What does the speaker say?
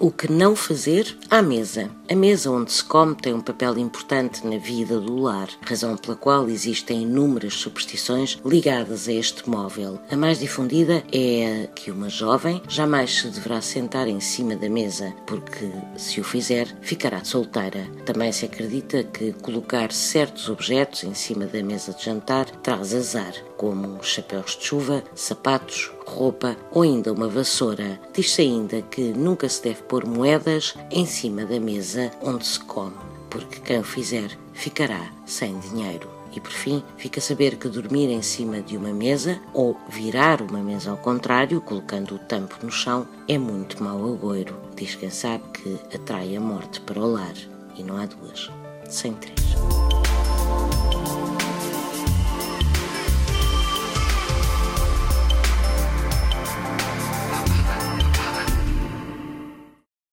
O que não fazer à mesa. A mesa onde se come tem um papel importante na vida do lar, razão pela qual existem inúmeras superstições ligadas a este móvel. A mais difundida é a que uma jovem jamais se deverá sentar em cima da mesa, porque se o fizer, ficará solteira. Também se acredita que colocar certos objetos em cima da mesa de jantar traz azar, como chapéus de chuva, sapatos, roupa ou ainda uma vassoura. Diz-se ainda que nunca se deve pôr moedas em cima da mesa onde se come, porque quem o fizer ficará sem dinheiro. E por fim, fica a saber que dormir em cima de uma mesa ou virar uma mesa ao contrário, colocando o tampo no chão, é muito mau agouro. Diz quem sabe que atrai a morte para o lar. E não há duas, sem três.